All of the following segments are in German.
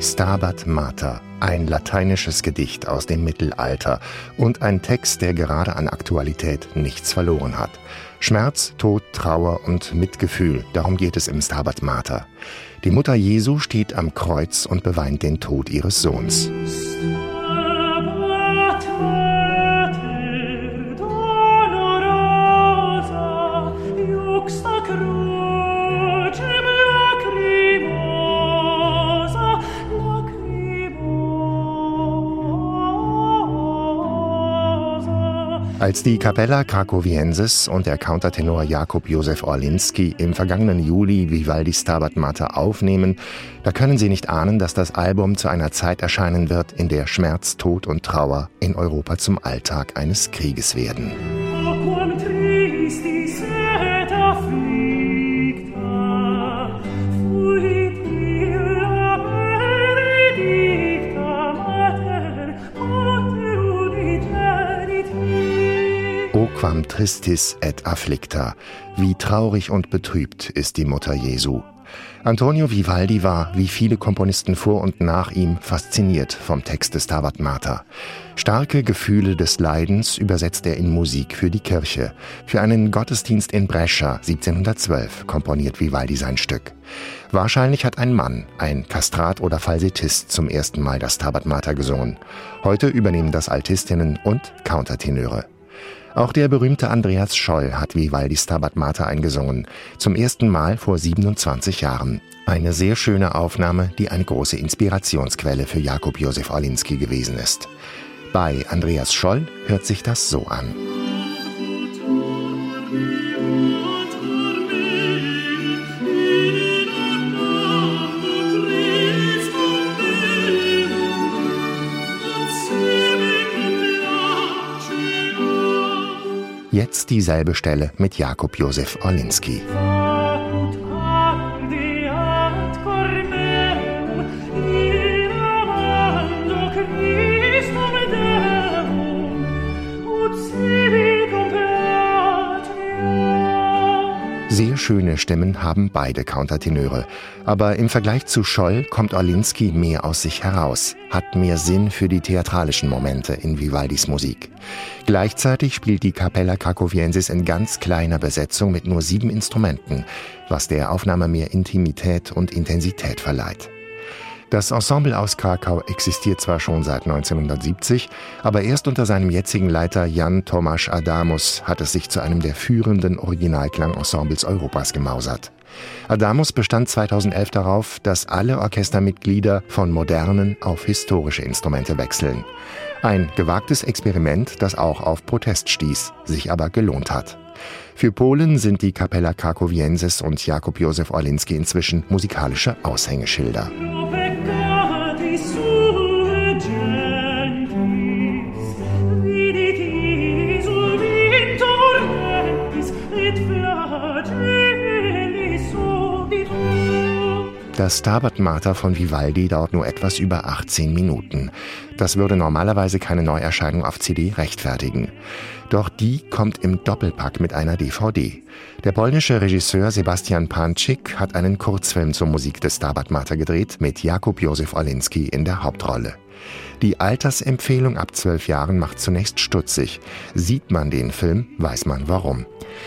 Stabat Mater, ein lateinisches Gedicht aus dem Mittelalter und ein Text, der gerade an Aktualität nichts verloren hat. Schmerz, Tod, Trauer und Mitgefühl, darum geht es im Stabat Mater. Die Mutter Jesu steht am Kreuz und beweint den Tod ihres Sohns. Als die Capella Krakowiensis und der Countertenor Jakub Józef Orlinski im vergangenen Juli Vivaldi Stabat Mater aufnehmen, da können sie nicht ahnen, dass das Album zu einer Zeit erscheinen wird, in der Schmerz, Tod und Trauer in Europa zum Alltag eines Krieges werden. Quam tristis et afflicta. Wie traurig und betrübt ist die Mutter Jesu. Antonio Vivaldi war, wie viele Komponisten vor und nach ihm, fasziniert vom Text des Stabat Mater. Starke Gefühle des Leidens übersetzt er in Musik für die Kirche. Für einen Gottesdienst in Brescia 1712 komponiert Vivaldi sein Stück. Wahrscheinlich hat ein Mann, ein Kastrat oder Falsettist, zum ersten Mal das Stabat Mater gesungen. Heute übernehmen das Altistinnen und Countertenöre. Auch der berühmte Andreas Scholl hat Vivaldi Stabat Mater eingesungen, zum ersten Mal vor 27 Jahren. Eine sehr schöne Aufnahme, die eine große Inspirationsquelle für Jakub Josef Orlinski gewesen ist. Bei Andreas Scholl hört sich das so an. Jetzt dieselbe Stelle mit Jakub Josef Orlinski. Sehr schöne Stimmen haben beide Countertenöre. Aber im Vergleich zu Scholl kommt Orlinski mehr aus sich heraus, hat mehr Sinn für die theatralischen Momente in Vivaldis Musik. Gleichzeitig spielt die Capella Krakowiensis in ganz kleiner Besetzung mit nur sieben Instrumenten, was der Aufnahme mehr Intimität und Intensität verleiht. Das Ensemble aus Krakau existiert zwar schon seit 1970, aber erst unter seinem jetzigen Leiter Jan Tomasz Adamus hat es sich zu einem der führenden Originalklangensembles Europas gemausert. Adamus bestand 2011 darauf, dass alle Orchestermitglieder von modernen auf historische Instrumente wechseln. Ein gewagtes Experiment, das auch auf Protest stieß, sich aber gelohnt hat. Für Polen sind die Capella Krakowiensis und Jakub Józef Orlinski inzwischen musikalische Aushängeschilder. Das Stabat Mater von Vivaldi dauert nur etwas über 18 Minuten. Das würde normalerweise keine Neuerscheinung auf CD rechtfertigen. Doch die kommt im Doppelpack mit einer DVD. Der polnische Regisseur Sebastian Pancik hat einen Kurzfilm zur Musik des Stabat Mater gedreht mit Jakub Józef Olinski in der Hauptrolle. Die Altersempfehlung ab zwölf Jahren macht zunächst stutzig. Sieht man den Film, weiß man warum.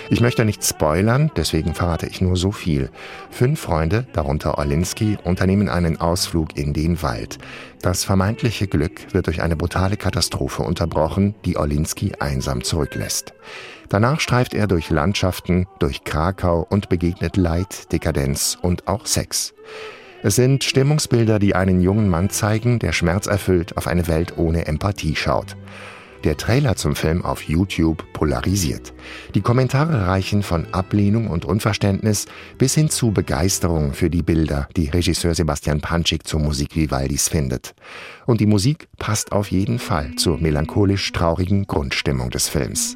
Ich möchte nicht spoilern, deswegen verrate ich nur so viel. Fünf Freunde, darunter Orlinski, unternehmen einen Ausflug in den Wald. Das vermeintliche Glück wird durch eine brutale Katastrophe unterbrochen, die Orlinski einsam zurücklässt. Danach streift er durch Landschaften, durch Krakau und begegnet Leid, Dekadenz und auch Sex. Es sind Stimmungsbilder, die einen jungen Mann zeigen, der schmerzerfüllt auf eine Welt ohne Empathie schaut. Der Trailer zum Film auf YouTube polarisiert. Die Kommentare reichen von Ablehnung und Unverständnis bis hin zu Begeisterung für die Bilder, die Regisseur Sebastian Panschik zur Musik Vivaldis findet. Und die Musik passt auf jeden Fall zur melancholisch traurigen Grundstimmung des Films.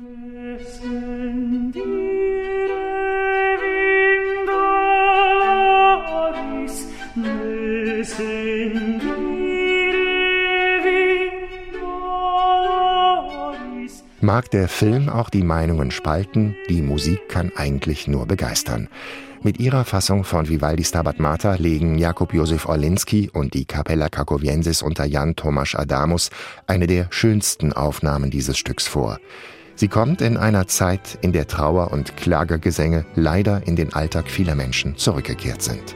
Mag der Film auch die Meinungen spalten, die Musik kann eigentlich nur begeistern. Mit ihrer Fassung von Vivaldi Stabat Mater legen Jakub Josef Orlinski und die Capella Krakowiensis unter Jan Tomasz Adamus eine der schönsten Aufnahmen dieses Stücks vor. Sie kommt in einer Zeit, in der Trauer und Klagegesänge leider in den Alltag vieler Menschen zurückgekehrt sind.